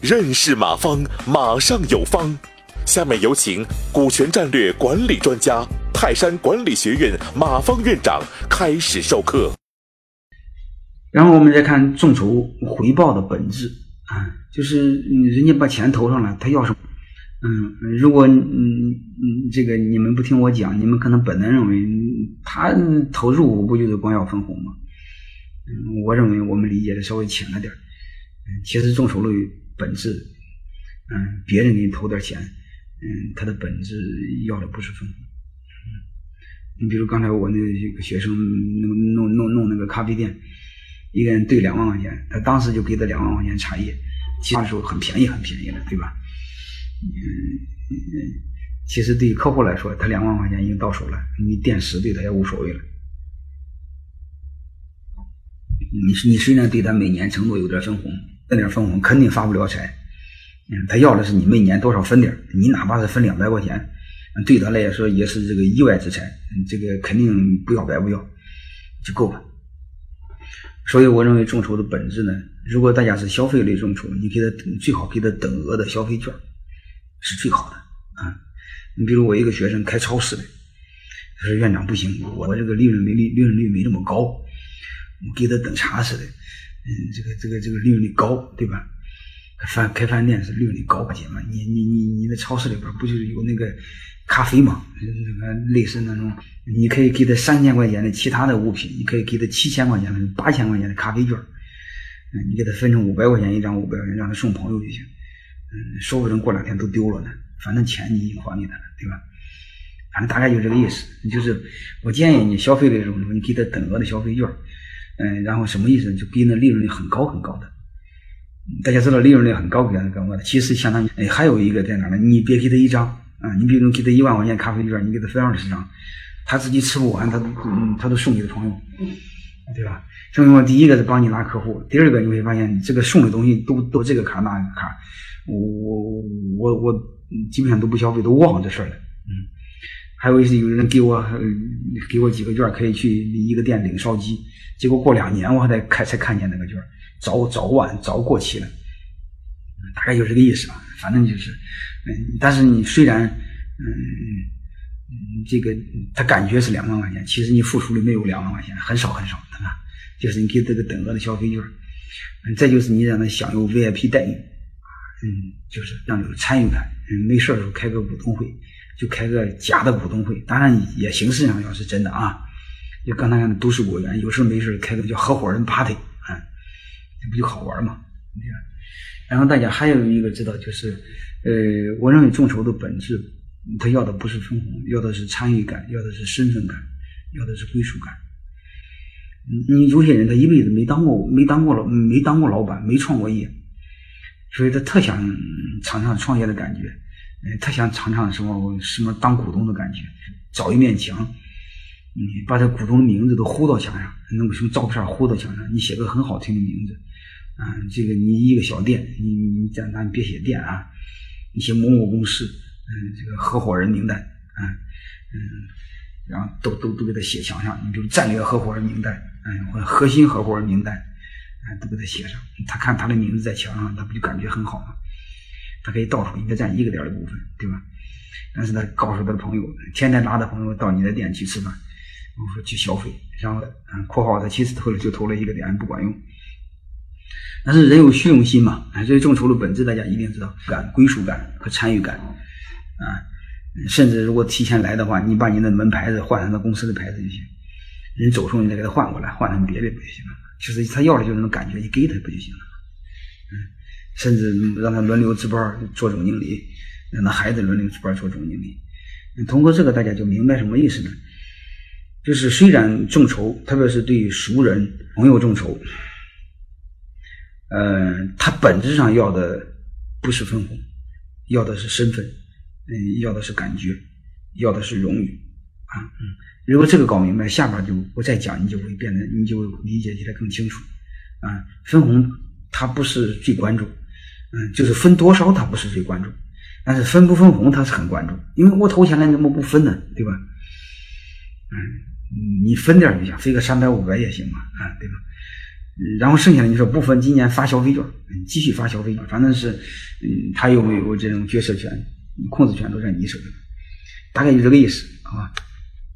认识马方，马上有方。下面有请股权战略管理专家、泰山管理学院马方院长开始授课。然后我们再看众筹回报的本质啊，就是人家把钱投上来，他要什么？嗯，如果嗯嗯这个你们不听我讲，你们可能本能认为他投入不就是光要分红吗？嗯，我认为我们理解的稍微浅了点嗯，其实众筹的本质，嗯，别人给你投点钱。嗯，它的本质要的不是分红。你比如刚才我那个学生弄弄弄弄那个咖啡店，一个人兑两万块钱，他当时就给他两万块钱茶叶，其他时候很便宜很便宜了，对吧？嗯，其实对于客户来说，他两万块钱已经到手了，你垫十对他也无所谓了。你你虽然对他每年承诺有点分红，那点分红肯定发不了财。他要的是你每年多少分点你哪怕是分两百块钱，对他来说也是这个意外之财，这个肯定不要白不要，就够了。所以我认为众筹的本质呢，如果大家是消费类众筹，你给他最好给他等额的消费券，是最好的啊。你比如我一个学生开超市的，他说院长不行，我这个利润没利利润率没那么高，我给他等茶似的，嗯，这个这个这个利润率高，对吧？饭开饭店是利润率高些嘛？你你你你在超市里边不就是有那个咖啡嘛？那个类似那种，你可以给他三千块钱的其他的物品，你可以给他七千块钱的、八千块钱的咖啡券。嗯，你给他分成五百块钱一张，五百块钱让他送朋友就行。嗯，说不定过两天都丢了呢。反正钱你已经还给他了，对吧？反正大概就这个意思。就是我建议你消费的时候，你给他等额的消费券。嗯，然后什么意思？就逼那利润率很高很高的。大家知道利润率很高，给他干嘛的？其实相当于，哎，还有一个在哪呢？你别给他一张啊，你比如给他一万块钱咖啡券，你给他分二十张，他自己吃不完，他都嗯，他都送给朋友，对吧？所以说，第一个是帮你拉客户，第二个你会发现这个送的东西都都这个卡那个卡，我我我我基本上都不消费，都忘了这事儿了。嗯，还有一些有人给我给我几个券，可以去一个店领烧鸡，结果过两年我还得看才看见那个券。早早晚早过期了，大概就这个意思吧。反正就是，嗯，但是你虽然，嗯，这个他感觉是两万块钱，其实你付出的没有两万块钱，很少很少，对吧？就是你给这个等额的消费券，嗯，再就是你让他享有 VIP 待遇，嗯，就是让有参与感。没事的时候开个股东会，就开个假的股东会，当然也形式上要是真的啊。就刚才看的都市果园，有事没事开个叫合伙人 party 啊。这不就好玩嘛？对吧？然后大家还有一个知道，就是，呃，我认为众筹的本质，他要的不是分红，要的是参与感，要的是身份感，要的是归属感。你有些人他一辈子没当过，没当过老，没当过老板，没创过业，所以他特想尝尝创业的感觉，呃，特想尝尝什么什么当股东的感觉，找一面墙。你把这股东的名字都糊到墙上，弄个什么照片糊到墙上，你写个很好听的名字，啊，这个你一个小店，你你咱咱别写店啊，你写某某公司，嗯，这个合伙人名单，啊，嗯，然后都都都给他写墙上，你比如战略合伙人名单，嗯，或者核心合伙人名单，啊，都给他写上，他看他的名字在墙上，他不就感觉很好吗？他可以到手应该占一个点的部分，对吧？但是他告诉他的朋友，天天拉着朋友到你的店去吃饭。我说去消费，然后，括号他其实投了就投了一个点，不管用。但是人有虚荣心嘛，所以众筹的本质大家一定知道，感、归属感和参与感，啊，甚至如果提前来的话，你把你的门牌子换成他公司的牌子就行。人走时候你再给他换过来，换成别的不就行了？其实他要的就是那种感觉，你给他不就行了，甚至让他轮流值班做总经理，让他孩子轮流值班做总经理。通过这个，大家就明白什么意思呢？就是虽然众筹，特别是对熟人朋友众筹，嗯，他本质上要的不是分红，要的是身份，嗯，要的是感觉，要的是荣誉，啊，嗯，如果这个搞明白，下边就我再讲，你就会变得，你就理解起来更清楚，啊，分红它不是最关注，嗯，就是分多少他不是最关注，但是分不分红他是很关注，因为我投钱了，你怎么不分呢？对吧？嗯。你分点就行，分个三百五百也行嘛，啊，对吧？然后剩下的你说不分今年发消费券，继续发消费券，反正是，嗯，他有没有这种决策权、控制权都在你手里，大概就这个意思啊。